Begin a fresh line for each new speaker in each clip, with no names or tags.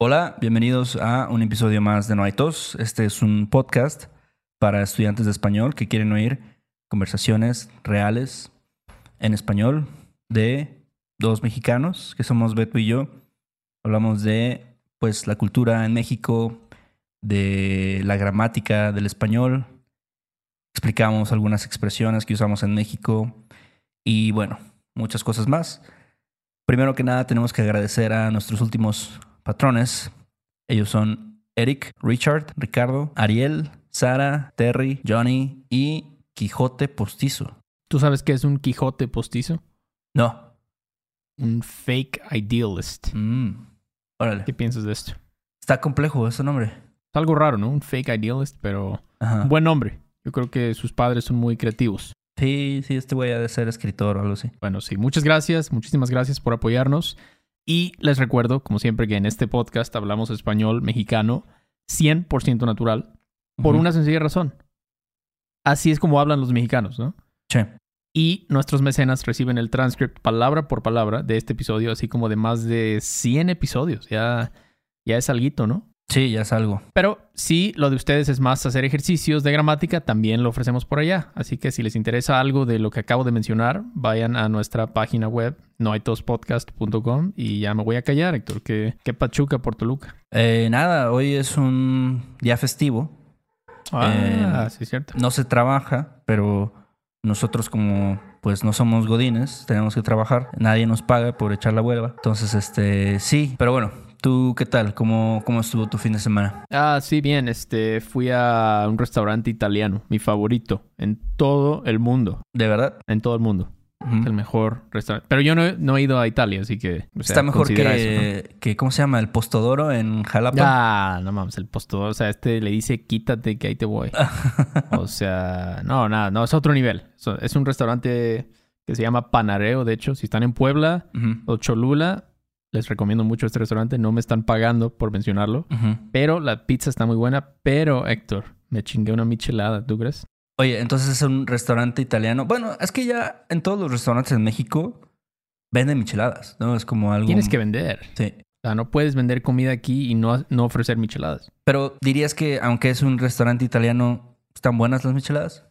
Hola, bienvenidos a un episodio más de No hay tos. Este es un podcast para estudiantes de español que quieren oír conversaciones reales en español de dos mexicanos, que somos Beto y yo. Hablamos de pues la cultura en México, de la gramática del español. Explicamos algunas expresiones que usamos en México y bueno, muchas cosas más. Primero que nada, tenemos que agradecer a nuestros últimos patrones. Ellos son Eric, Richard, Ricardo, Ariel, Sara, Terry, Johnny y Quijote Postizo.
¿Tú sabes qué es un Quijote postizo?
No.
Un fake idealist.
Mm. Órale.
¿Qué piensas de esto?
Está complejo ese nombre.
Es algo raro, ¿no? Un fake idealist, pero
Ajá.
un buen nombre. Yo creo que sus padres son muy creativos.
Sí, sí, este güey ha de ser escritor o algo así.
Bueno, sí, muchas gracias, muchísimas gracias por apoyarnos. Y les recuerdo, como siempre, que en este podcast hablamos español mexicano 100% natural, por una sencilla razón. Así es como hablan los mexicanos, ¿no?
Sí.
Y nuestros mecenas reciben el transcript palabra por palabra de este episodio, así como de más de 100 episodios. Ya, ya es alguito, ¿no?
Sí, ya es algo.
Pero si lo de ustedes es más hacer ejercicios de gramática, también lo ofrecemos por allá. Así que si les interesa algo de lo que acabo de mencionar, vayan a nuestra página web, noaitospodcast.com y ya me voy a callar, Héctor. ¿Qué, qué pachuca por Toluca?
Eh, nada, hoy es un día festivo.
Ah,
Eh,
sí, es cierto.
No se trabaja, pero nosotros como pues no somos godines, tenemos que trabajar. Nadie nos paga por echar la huelga. Entonces, este, sí. Pero bueno, ¿tú qué tal? ¿Cómo, cómo estuvo tu fin de semana?
Ah, sí, bien. Este, fui a un restaurante italiano, mi favorito en todo el mundo.
¿De verdad?
En todo el mundo. El mejor restaurante. Pero yo no, he- no he ido a Italia, así que. o sea,
Está mejor que,
eso, ¿no?
que, ¿cómo se llama? El Postodoro en Jalapa.
Ah, no mames, el postador. O sea, este le dice quítate que ahí te voy. o sea, no, nada, no, es otro nivel. Es un restaurante que se llama Panareo, de hecho. Si están en Puebla o Cholula, les recomiendo mucho este restaurante. No me están pagando por mencionarlo. Pero la pizza está muy buena. Pero, Héctor, me chingué una michelada, ¿tú crees?
Oye, entonces es un restaurante italiano. Bueno, es que ya en todos los restaurantes en México venden micheladas, ¿no? Es como algo...
Tienes que vender.
Sí.
O sea, no puedes vender comida aquí y no, no ofrecer micheladas.
Pero dirías que aunque es un restaurante italiano, ¿están buenas las micheladas?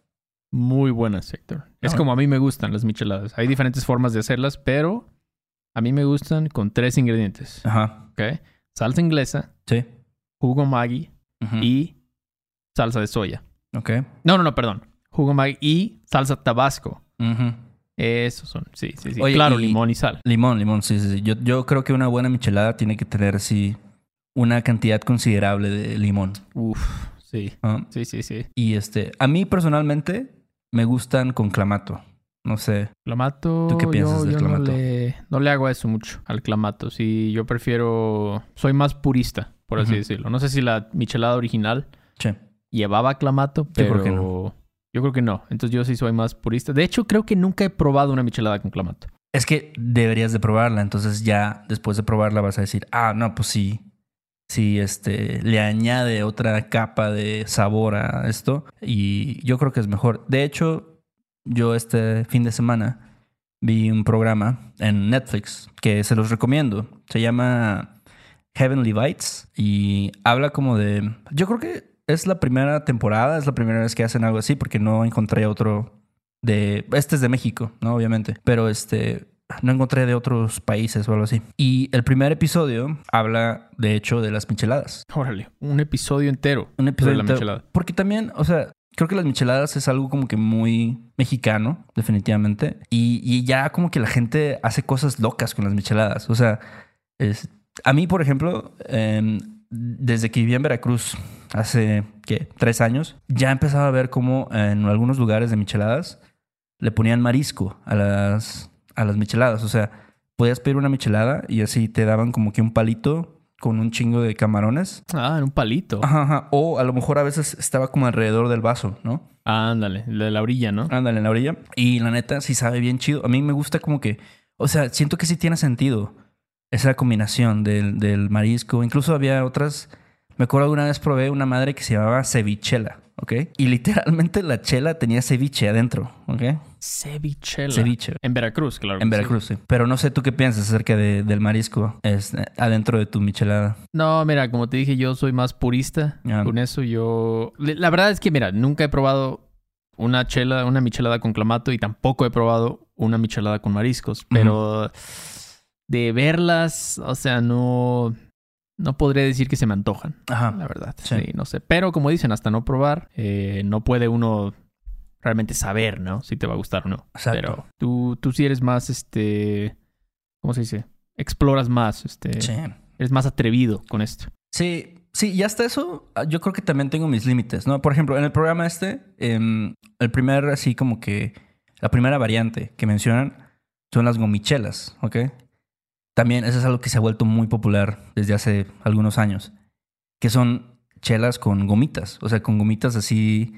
Muy buenas, Héctor. Es
Ah.
como a mí me gustan las micheladas. Hay diferentes formas de hacerlas, pero a mí me gustan con tres ingredientes.
Ajá.
¿ok? Salsa inglesa,
Sí.
jugo Maggi y salsa de soya.
Ok.
No, no, no, perdón. Jugo Maggi y salsa tabasco.
Ujú.
Esos son, sí, sí, sí.
Oye,
claro,
y-
limón y sal.
Limón, limón, sí, sí, sí. Yo, yo creo que una buena michelada tiene que tener así una cantidad considerable de limón.
Uf, sí. Sí, sí, sí.
Y este, a mí personalmente me gustan con clamato. No sé.
Clamato.
¿Tú qué piensas
yo,
del
yo
clamato?
No le, no le hago eso mucho al clamato. Sí, yo prefiero. Soy más purista, por así decirlo. No sé si la michelada original
Che.
Llevaba clamato, pero.
creo que no.
Yo creo que no. Entonces yo sí soy más purista. De hecho, creo que nunca he probado una michelada con clamato.
Es que deberías de probarla. Entonces ya después de probarla vas a decir, ah, no, pues sí. Sí, este, le añade otra capa de sabor a esto. Y yo creo que es mejor. De hecho, yo este fin de semana vi un programa en Netflix que se los recomiendo. Se llama Heavenly Bites y habla como de... Yo creo que es la primera temporada, es la primera vez que hacen algo así porque no encontré otro de... Este es de México, ¿no? Obviamente. Pero este... No encontré de otros países o algo así. Y el primer episodio habla, de hecho, de las micheladas.
Órale, un episodio entero.
Un episodio
de la
entero.
michelada.
Porque también, o sea, creo que las micheladas es algo como que muy mexicano, definitivamente. Y, y ya como que la gente hace cosas locas con las micheladas. O sea, es- a mí, por ejemplo, em, desde que viví en Veracruz hace, ¿qué? Tres años, ya empezaba a ver cómo en algunos lugares de micheladas le ponían marisco a las, a las micheladas. O sea, podías pedir una michelada y así te daban como que un palito con un chingo de camarones.
Ah, en un palito.
Ajá, ajá. O a lo mejor a veces estaba como alrededor del vaso, ¿no?
Ándale, de la orilla, ¿no?
Ándale, en la orilla. Y la neta, sí sabe bien chido. A mí me gusta como que, o sea, siento que sí tiene sentido esa combinación del, del marisco. Incluso había otras, me acuerdo alguna vez probé una madre que se llamaba cevichela, ¿ok? Y literalmente la chela tenía ceviche adentro, ¿ok?
Cevichela.
Ceviche.
En Veracruz, claro.
En
sí.
Veracruz, sí. Pero no sé tú qué piensas acerca de- del marisco es, eh, adentro de tu michelada.
No, mira, como te dije, yo soy más purista
Ya.
con eso. Yo. La verdad es que, mira, nunca he probado una chela, una michelada con clamato y tampoco he probado una michelada con mariscos. Pero de verlas, o sea, no. No podría decir que se me antojan,
Ajá.
la verdad.
Sí.
Sí, no sé. Pero como dicen, hasta no probar, eh, no puede uno realmente saber, ¿no? Si te va a gustar o no.
Exacto.
Pero tú, tú sí eres más, este. ¿Cómo se dice? Exploras más, este.
Sí.
Eres más atrevido con esto.
Sí, sí, y hasta eso ah, yo creo que también tengo mis límites, ¿no? Por ejemplo, en el programa este, em, el primer, así como que, la primera variante que mencionan son las gomichelas, ¿ok? También eso es algo que se ha vuelto muy popular desde hace algunos años, que son chelas con gomitas, o sea, con gomitas así,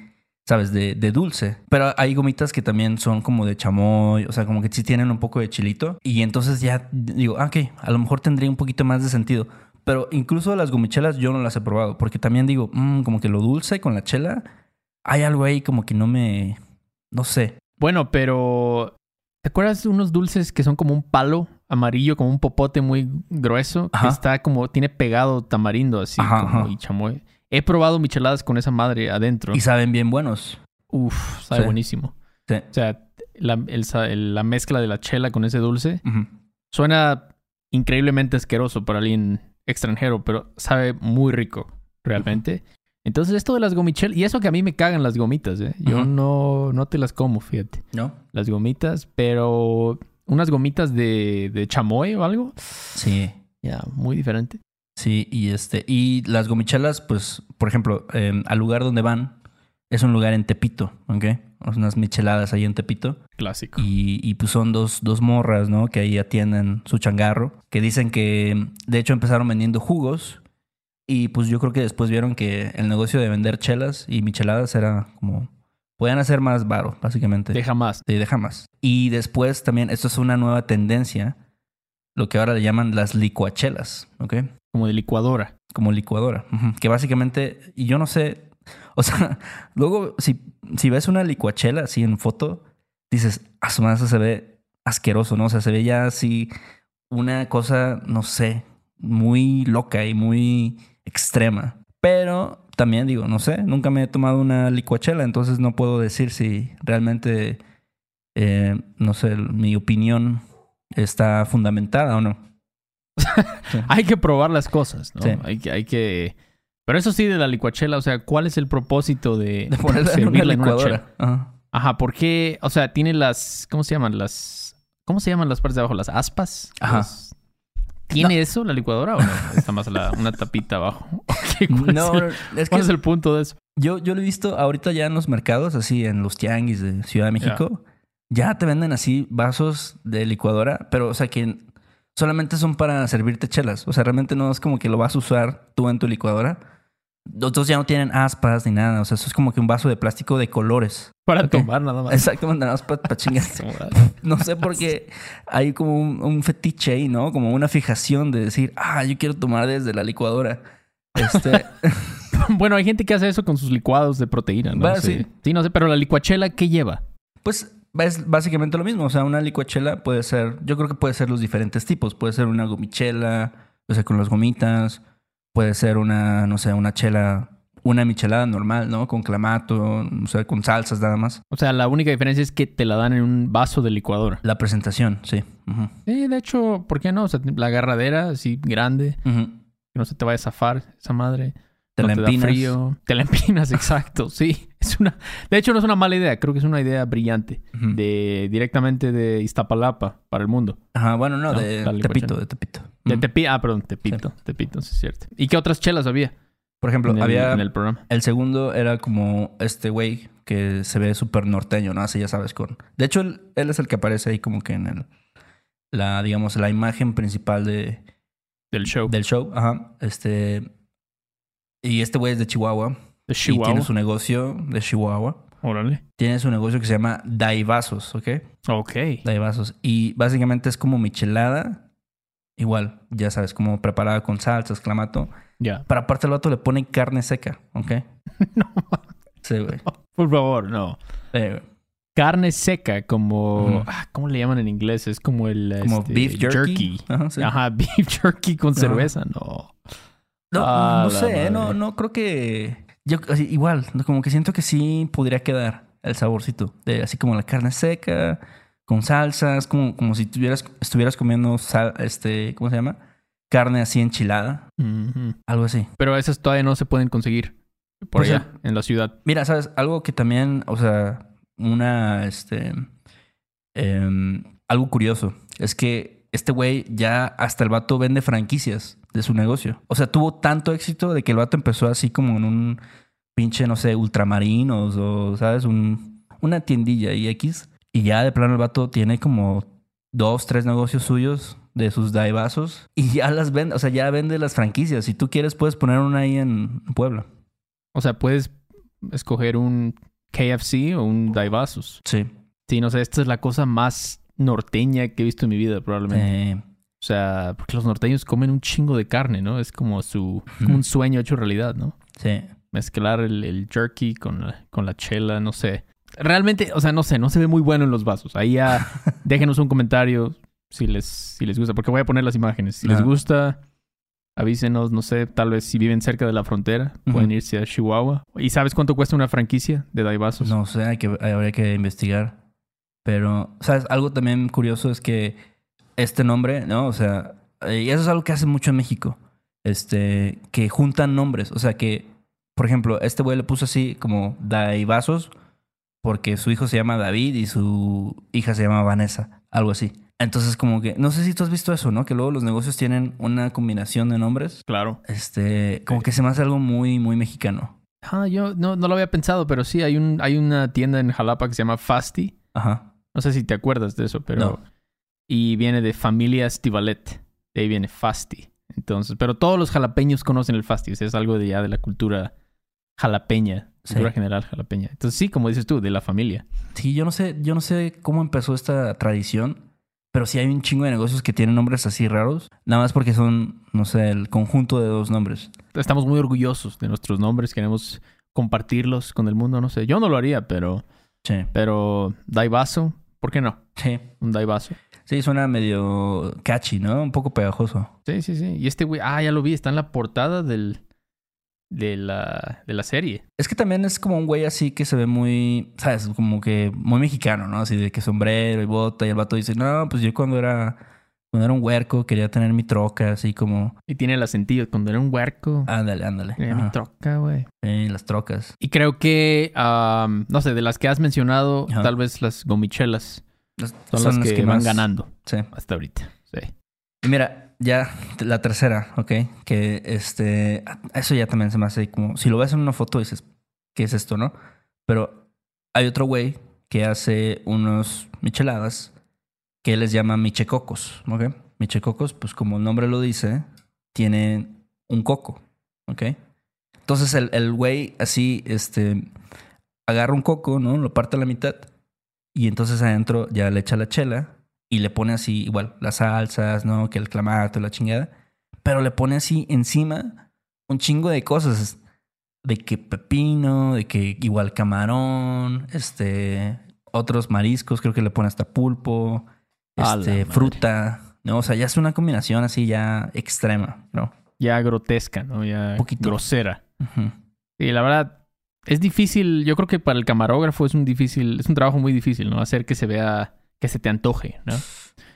¿sabes? De, dulce. Pero hay gomitas que también son como de chamoy, o sea, como que sí tienen un poco de chilito. Y entonces ya digo, ah, ok, a lo mejor tendría un poquito más de sentido. Pero incluso las gomichelas yo no las he probado, porque también digo, mm, como que lo dulce con la chela, hay algo ahí como que no me, no sé.
Bueno, pero. ¿Te acuerdas de unos dulces que son como un palo amarillo, como un popote muy grueso?
Ajá.
Que está como. Tiene pegado tamarindo así,
Ajá,
como y chamoy. He probado micheladas con esa madre adentro.
Y saben bien buenos.
Uf, sabe
Sí.
buenísimo.
Sí.
O sea, la, el la mezcla de la chela con ese dulce suena increíblemente asqueroso para alguien extranjero, pero sabe muy rico, realmente. Entonces, esto de las gomichelas, y eso que a mí me cagan las gomitas, ¿eh? Yo no, no te las como, fíjate.
¿No?
Las gomitas, pero unas gomitas de, de chamoy o algo,
Sí.
ya, muy diferente.
Sí, y este, y las gomichelas, pues, por ejemplo, eh, al lugar donde van, es un lugar en Tepito, ¿ok? Unas micheladas ahí en Tepito.
Clásico.
Y, y pues son dos, dos morras, ¿no? Que ahí atienden su changarro. Que dicen que, de hecho, empezaron vendiendo jugos. Y pues yo creo que después vieron que el negocio de vender chelas y micheladas era como... Podían hacer más varo, básicamente.
Deja más.
Sí, deja más. Y después también, esto es una nueva tendencia, lo que ahora le llaman las licuachelas, ¿ok?
Como de licuadora.
Como licuadora. Que básicamente, y yo no sé, o sea, luego si, si ves una licuachela así en foto, dices, a su madre se ve asqueroso, ¿no? O sea, se ve ya así una cosa, no sé, muy loca y muy extrema. Pero también digo, no sé, nunca me he tomado una licuachela, entonces no puedo decir si realmente, eh, no sé, mi opinión está fundamentada o no.
Hay que probar las cosas, ¿no?
Sí.
Hay, que, hay que... Pero eso sí, de la licuachela, o sea, ¿cuál es el propósito de,
De ponerla en una
servirla en una
licuadora. Ajá.
Ajá, ¿por qué? O sea, tiene las... ¿Cómo se llaman? Las... ¿Cómo se llaman las partes de abajo? ¿Las aspas?
Ajá.
¿Tiene eso la licuadora o no? Está más la- una tapita abajo. Ok, ¿cuál,
No,
es, el,
es
cuál
que
es el punto de eso?
Yo, yo lo he visto ahorita ya en los mercados, así en los tianguis de Ciudad de México. Ya te venden así vasos de licuadora, pero o sea que solamente son para servirte chelas. O sea, realmente no es como que lo vas a usar tú en tu licuadora. Los dos ya no tienen aspas ni nada. O sea, eso es como que un vaso de plástico de colores.
Para tomar nada más.
Exactamente, nada más para chingar. No sé por qué hay como un, un fetiche ahí, ¿no? Como una fijación de decir, ah, yo quiero tomar desde la licuadora. Este,
bueno, hay gente que hace eso con sus licuados de proteína, ¿no? Sí.
sí.
Sí, no sé, pero la licuachela, ¿qué lleva?
Pues es básicamente lo mismo. O sea, una licuachela puede ser, yo creo que puede ser los diferentes tipos. Puede ser una gomichela, o sea, con las gomitas. Puede ser una, no sé, una chela, una michelada normal, ¿no? Con clamato, o sea, con salsas nada más.
O sea, la única diferencia es que te la dan en un vaso de licuadora.
La presentación, sí.
Sí, de hecho, ¿por qué no? O sea, la agarradera así grande,
Ujú.
Que no se te vaya a zafar esa madre.
Te
no
la
te
empinas.
da frío. Te la empinas, exacto. Sí, es una... De hecho, no es una mala idea. Creo que es una idea brillante. De... Directamente de Iztapalapa para el mundo.
Ajá, bueno, no,
No,
de. Tepito, de Tepito.
De
Ujú.
Tepi... Ah, perdón, Tepito. Tepito, sí es cierto. ¿Y qué otras chelas había
Por ejemplo,
en el,
había...
en el programa?
El segundo era como este güey que se ve súper norteño, ¿no? Así ya sabes, con... De hecho, él, él es el que aparece ahí como que en el... La, digamos, la imagen principal de,
Del show.
del show. Ajá. Este... Y este güey es de Chihuahua.
De
Y
Chihuahua.
tiene su negocio de Chihuahua.
Órale.
Tiene su negocio que se llama Daivazos, ¿ok?
Ok.
Daivazos. Y básicamente es como michelada. Igual, ya sabes, como preparada con salsas, clamato.
Ya.
Pero aparte el vato le pone carne seca, ¿ok?
No,
Sí, güey.
por favor, no. Carne seca, como. Ah, ¿Cómo le llaman en inglés? Es como el.
Como
este,
beef jerky. Ajá, sí.
Ajá, beef jerky con cerveza. No.
No,
Ah,
no sé, no, no creo que. Yo así, igual, como que siento que sí podría quedar el saborcito. De, así como la carne seca, con salsas, como, como si tuvieras, estuvieras comiendo sal- este, ¿cómo se llama? Carne así enchilada, algo así.
Pero esas todavía no se pueden conseguir por
Pues,
allá, en la ciudad.
Mira, ¿sabes? Algo que también, o sea, una, este, em, algo curioso es que este güey ya hasta el vato vende franquicias de su negocio. O sea, tuvo tanto éxito de que el vato empezó así como en un pinche, no sé, ultramarinos o, ¿sabes? Un, una tiendilla y X. Y ya de plano el vato tiene como dos, tres negocios suyos de sus daibazos y ya las vende, o sea, ya vende las franquicias. Si tú quieres, puedes poner una ahí en Puebla.
O sea, puedes escoger un KFC o un Daivasos.
Sí.
Sí, no sé, esta es la cosa más norteña que he visto en mi vida, probablemente.
Eh,
O sea, porque los norteños comen un chingo de carne, ¿no? Es como su como un sueño hecho realidad, ¿no?
sí.
Mezclar el, el jerky con la, con la chela, no sé. Realmente, o sea, no sé, no se ve muy bueno en los vasos. Ahí ya déjenos un comentario si les, si les gusta, porque voy a poner las imágenes. Si les gusta, avísenos, no sé, tal vez si viven cerca de la frontera, pueden irse a Chihuahua. ¿Y sabes cuánto cuesta una franquicia de Daivasos?
No sé, hay que, habría que investigar. Pero, ¿sabes? Algo también curioso es que este nombre, ¿no? O sea, eh, y eso es algo que hace mucho en México. Este, que juntan nombres. O sea, que, por ejemplo, este güey le puso así como Daibazos porque su hijo se llama David y su hija se llama Vanessa. Algo así. Entonces, como que, no sé si tú has visto eso, ¿no? Que luego los negocios tienen una combinación de nombres.
Claro.
Este, como que se me hace algo muy, muy mexicano.
Ah, yo no, no lo había pensado, pero sí, hay, un, hay una tienda en Jalapa que se llama Fasti.
Ajá.
No sé si te acuerdas de eso, pero...
No.
Y viene de familia Estivalet. De ahí viene Fasti. Entonces, pero todos los jalapeños conocen el Fasti. O sea, es algo de ya de la cultura jalapeña.
Sí.
Cultura general jalapeña. Entonces, sí, como dices tú, de la familia.
Sí, yo no sé, yo no sé cómo empezó esta tradición, pero sí hay un chingo de negocios que tienen nombres así raros, nada más porque son, no sé, el conjunto de dos nombres.
Estamos muy orgullosos de nuestros nombres. Queremos compartirlos con el mundo. No sé, yo no lo haría, pero...
Sí.
Pero Daivaso, ¿por qué no?
Sí.
Un Daivaso.
Sí, suena medio catchy, ¿no? Un poco pegajoso.
Sí, sí, sí. Y este güey, ah, ya lo vi, está en la portada del, de, la, de la serie.
Es que también es como un güey así que se ve muy, ¿sabes? Como que muy mexicano, ¿no? Así de que sombrero y bota y el vato dice, no, pues yo cuando era, cuando era un huerco quería tener mi troca, así como,
Y tiene el sentido. Cuando era un huerco,
ándale, ándale.
tenía mi troca, güey.
Sí, las trocas.
Y creo que, no sé, de las que has mencionado,
Ajá.
tal vez las gomichelas
Las-
son, las que, van
más-
ganando
Sí.
hasta ahorita. Sí.
Y mira, ya la tercera, ¿ok? Que este, eso ya también se me hace como, si lo ves en una foto dices, ¿qué es esto, no? Pero hay otro güey que hace unos micheladas que les llama michecocos, ¿ok? Michecocos, pues como el nombre lo dice, tienen un coco, ¿ok? Entonces el, el güey así, este, agarra un coco, ¿no? Lo parte a la mitad y entonces adentro ya le echa la chela y le pone así, igual, las salsas, ¿no? Que el clamato, la chingada. Pero le pone así encima un chingo de cosas. De que pepino, de que igual camarón, este, otros mariscos, creo que le pone hasta pulpo, este, fruta, ¿no? O sea, ya es una combinación así ya extrema, ¿no?
Ya grotesca, ¿no? Ya
Poquito.
grosera. Y la verdad, es difícil. Yo creo que para el camarógrafo es un difícil, es un trabajo muy difícil, ¿no? Hacer que se vea, que se te antoje, ¿no?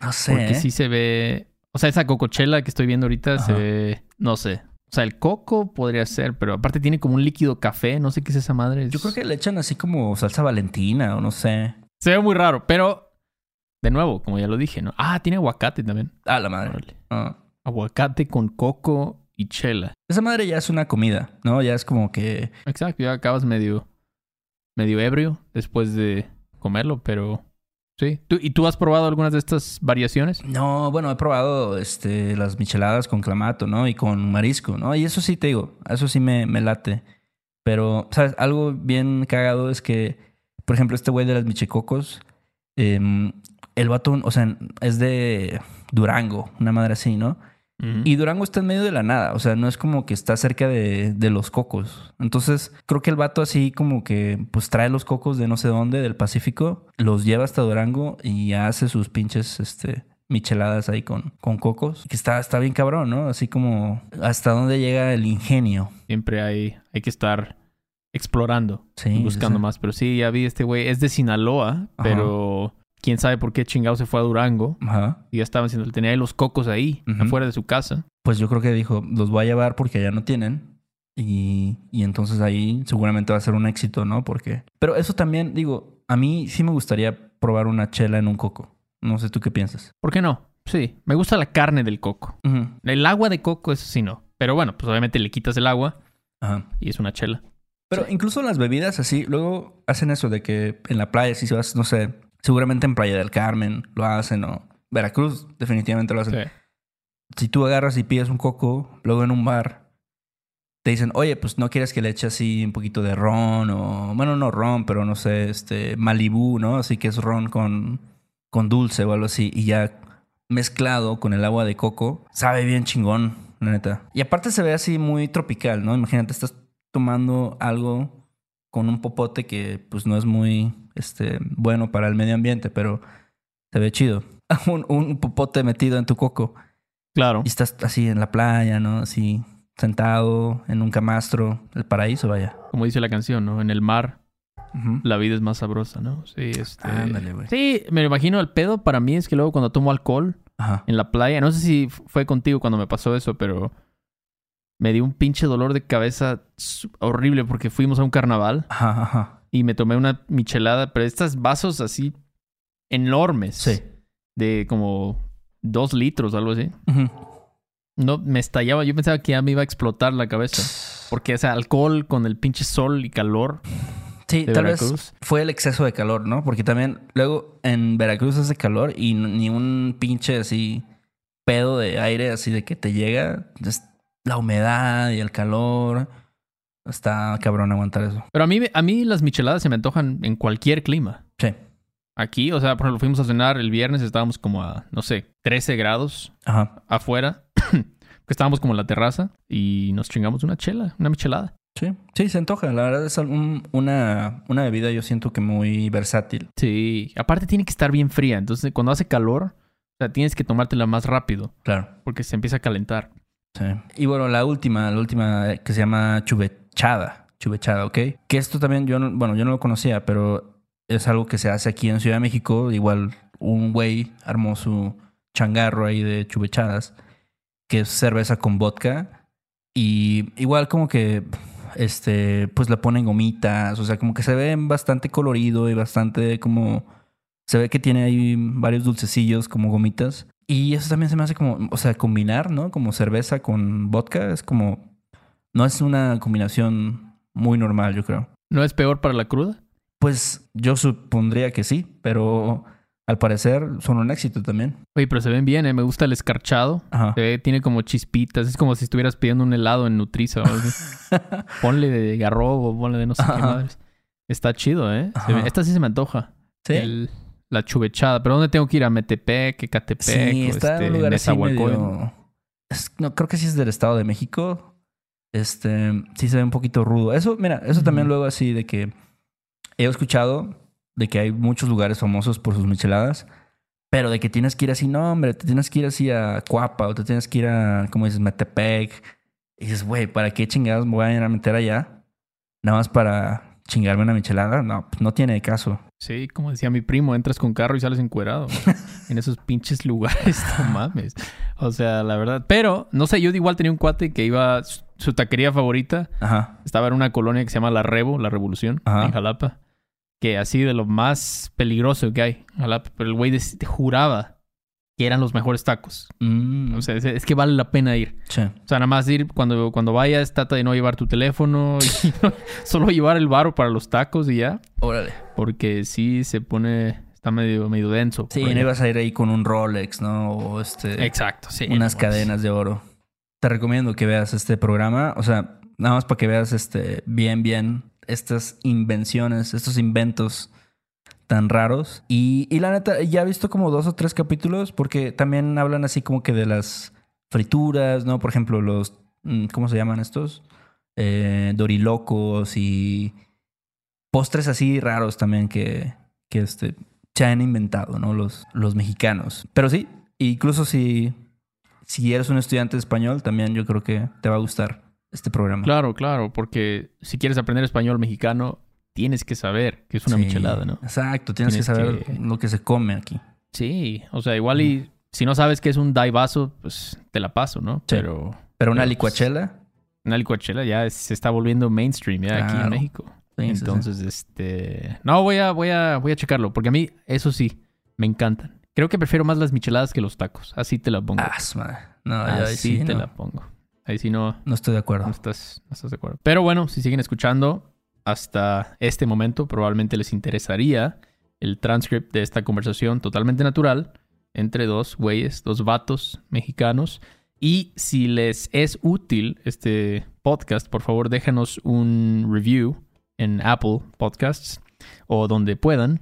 No sé.
Porque
¿eh?
sí se ve. O sea, esa cocochela que estoy viendo ahorita se ve. No sé. O sea, el coco podría ser, pero aparte tiene como un líquido café. No sé qué es esa madre.
Yo creo que le echan así como salsa valentina o no sé.
Se ve muy raro, pero. De nuevo, como ya lo dije, ¿no? Ah, tiene aguacate también.
Ah, la madre. Ah.
Aguacate con coco y chela.
Esa madre ya es una comida, ¿no? Ya es como que
Exacto, ya acabas medio. medio ebrio después de comerlo, pero. Sí. ¿Tú, ¿Y tú has probado algunas de estas variaciones?
No, bueno, he probado este, las micheladas con clamato, ¿no? Y con marisco, ¿no? Y eso sí te digo, eso sí me, me late. Pero, ¿sabes? Algo bien cagado es que, por ejemplo, este güey de las michecocos, em, el vato, o sea, es de Durango, una madre así, ¿no? Y Durango está en medio de la nada, o sea, no es como que está cerca de, de los cocos. Entonces, creo que el vato así como que pues trae los cocos de no sé dónde, del Pacífico, los lleva hasta Durango y hace sus pinches, este, micheladas ahí con, con cocos. Que está, está bien cabrón, ¿no? Así como hasta dónde llega el ingenio.
Siempre hay, hay que estar explorando,
Sí,
buscando
sí.
más. Pero sí, ya vi este güey. Es de Sinaloa,
Ajá.
pero quién sabe por qué chingado se fue a Durango.
Ajá.
Y ya estaban haciendo, tenía ahí los cocos ahí, afuera de su casa.
Pues yo creo que dijo, los voy a llevar porque allá no tienen. Y, y entonces ahí seguramente va a ser un éxito, ¿no? Porque... Pero eso también, digo, a mí sí me gustaría probar una chela en un coco. No sé tú qué piensas.
¿Por qué no? Sí, me gusta la carne del coco. El agua de coco, eso sí no. Pero bueno, pues obviamente le quitas el agua
Ajá.
y es una chela.
Pero incluso las bebidas así, luego hacen eso de que en la playa, si vas, no sé, seguramente en Playa del Carmen lo hacen o Veracruz definitivamente lo hacen.
Sí.
Si tú agarras y pides un coco, luego en un bar, te dicen, oye, pues no quieres que le eche así un poquito de ron o, bueno, no ron, pero no sé, este, Malibú, ¿no? Así que es ron con, con dulce o algo así y ya mezclado con el agua de coco, sabe bien chingón, la neta. Y aparte se ve así muy tropical, ¿no? Imagínate, estás tomando algo con un popote que pues no es muy este, bueno para el medio ambiente, pero se ve chido. Un, un popote metido en tu coco
Claro.
y estás así en la playa, ¿no? Así sentado en un camastro, el paraíso, vaya.
Como dice la canción, ¿no? En el mar la vida es más sabrosa, ¿no? Sí, este...
Ándale, güey.
Sí, me imagino el pedo para mí es que luego cuando tomo alcohol
Ajá.
en la playa, no sé si fue contigo cuando me pasó eso, pero me dio un pinche dolor de cabeza horrible porque fuimos a un carnaval
Ajá, ajá.
y me tomé una michelada, pero estos vasos así enormes.
Sí.
De como dos litros o algo así. No, me estallaba. Yo pensaba que ya me iba a explotar la cabeza. Porque ese alcohol con el pinche sol y calor
Sí, tal
Veracruz.
vez fue el exceso de calor, ¿no? Porque también luego en Veracruz hace calor y ni un pinche así pedo de aire así de que te llega. Es la humedad y el calor. Está cabrón aguantar eso.
Pero a mí, a mí las micheladas se me antojan en cualquier clima.
Sí.
Aquí, o sea, por ejemplo, fuimos a cenar el viernes, estábamos como a, no sé, 13 grados
Ajá.
afuera. que estábamos como en la terraza y nos chingamos una chela, una michelada.
Sí, sí, se antoja. La verdad es un- una, una bebida yo siento que muy versátil.
Sí, aparte tiene que estar bien fría. Entonces, cuando hace calor, o sea, tienes que tomártela más rápido
Claro.
porque se empieza a calentar.
Sí. Y bueno, la última, la última eh, que se llama chuvechada. Chuvechada, ¿ok? Que esto también yo no, bueno, yo no lo conocía, pero es algo que se hace aquí en Ciudad de México. Igual un güey armó su changarro ahí de chuvechadas, que es cerveza con vodka. Y igual como que, este, pues le ponen gomitas, o sea, como que se ve bastante colorido y bastante como... Se ve que tiene ahí varios dulcecillos como gomitas. Y eso también se me hace como, o sea, combinar, ¿no? Como cerveza con vodka es como... No es una combinación muy normal, yo creo.
¿No es peor para la cruda?
Pues yo supondría que sí, pero al parecer son un éxito también.
Oye, pero se ven bien, ¿eh? Me gusta el escarchado.
Ajá.
Se ve- tiene como chispitas. Es como si estuvieras pidiendo un helado en Nutriza o algo así. Ponle de garrobo, ponle de no sé qué madres. Está chido, ¿eh? Ve- esta sí se me antoja.
Sí.
El- la chuvechada. ¿Pero dónde tengo que ir? ¿A Metepec, Ecatepec?
Sí, está
este,
en un lugar así medio... es- no, creo que sí es del Estado de México. Este, sí se ve un poquito rudo. Eso, mira, eso también luego así de que he escuchado de que hay muchos lugares famosos por sus micheladas, pero de que tienes que ir así, no, hombre, te tienes que ir así a Cuapa o te tienes que ir a, como dices, Metepec. Y dices, güey, ¿para qué chingados me voy a ir a meter allá? Nada más para chingarme una michelada. No, pues no tiene caso.
Sí, como decía mi primo, entras con carro y sales encuerado. en esos pinches lugares, no mames. O sea, la verdad. Pero, no sé, yo igual tenía un cuate que iba, su, taquería favorita
Ajá.
estaba en una colonia que se llama La Revo, La Revolución,
Ajá.
en Jalapa. Que así de lo más peligroso que hay, en Jalapa. Pero el güey juraba que eran los mejores tacos.
Mm,
O sea, es, es que vale la pena ir.
sí.
O sea, nada más ir cuando, cuando vayas, trata de no llevar tu teléfono y no- solo llevar el varo para los tacos y ya.
Órale.
Porque sí se pone, está medio, medio denso.
Sí, no ibas a ir ahí con un Rolex, ¿no? O este,
Exacto, sí.
unas
no,
cadenas de oro. Te recomiendo que veas este programa, o sea, nada más para que veas este bien, bien estas invenciones, estos inventos tan raros. Y, la neta, ya he visto como dos o tres capítulos porque también hablan así como que de las frituras, ¿no? Por ejemplo, los, mm, ¿cómo se llaman estos? Eh, dorilocos y postres así raros también que, que este, se han inventado, ¿no? Los, los mexicanos. Pero sí, incluso si, si eres un estudiante español, también yo creo que te va a gustar este programa.
Claro, claro, porque si quieres aprender español mexicano, tienes que saber que es una
Sí,
michelada, ¿no?
Exacto, tienes,
Tienes
que saber
que-
lo que se come aquí.
Sí, o sea, igual y si no sabes qué es un daivaso, pues te la paso, ¿no?
Sí.
Pero
Pero una
Pero, pues,
licuachela,
una licuachela ya se está volviendo mainstream ya aquí en. México.
Sí, sí, sí.
Entonces, este... No, voy a, voy, a, voy a checarlo, porque a mí, eso sí, me encantan. Creo que prefiero más las micheladas que los tacos. Así te la pongo.
ah, su madre. No,
Así
sí,
te
no,
la pongo. Ahí sí no,
no estoy de acuerdo.
no estás, no estás de acuerdo. Pero bueno, si siguen escuchando hasta este momento, probablemente les interesaría el transcript de esta conversación totalmente natural entre dos güeyes, dos vatos mexicanos. Y si les es útil este podcast, por favor déjanos un review en Apple Podcasts o donde puedan.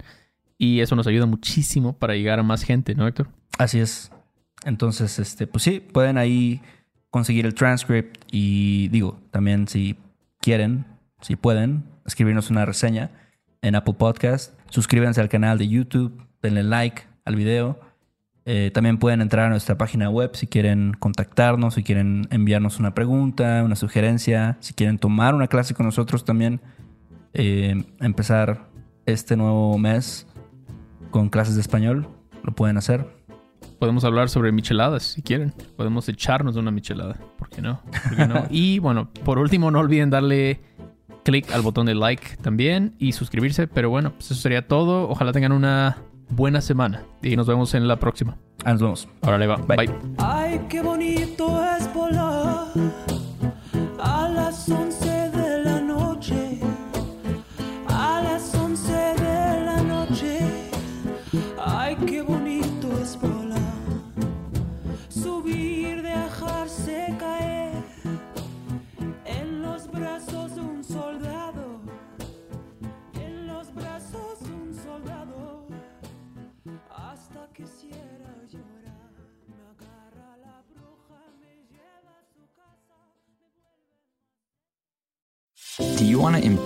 Y eso nos ayuda muchísimo para llegar a más gente, ¿no, Héctor?
Así es. Entonces, este, pues sí, pueden ahí conseguir el transcript y digo, también si quieren, si pueden, escribirnos una reseña en Apple Podcast. Suscríbanse al canal de YouTube, denle like al video. Eh, también pueden entrar a nuestra página web si quieren contactarnos, si quieren enviarnos una pregunta, una sugerencia, si quieren tomar una clase con nosotros también. Eh, empezar este nuevo mes con clases de español, lo pueden hacer.
Podemos hablar sobre micheladas si quieren. Podemos echarnos una michelada. ¿Por qué no? ¿Por qué no? y bueno, por último, no olviden darle clic al botón de like también y suscribirse. Pero bueno, pues eso sería todo. Ojalá tengan una buena semana y nos vemos en la próxima.
Ah, nos vemos.
Ahora va.
Bye.
Bye.
Ay, qué bonito es volar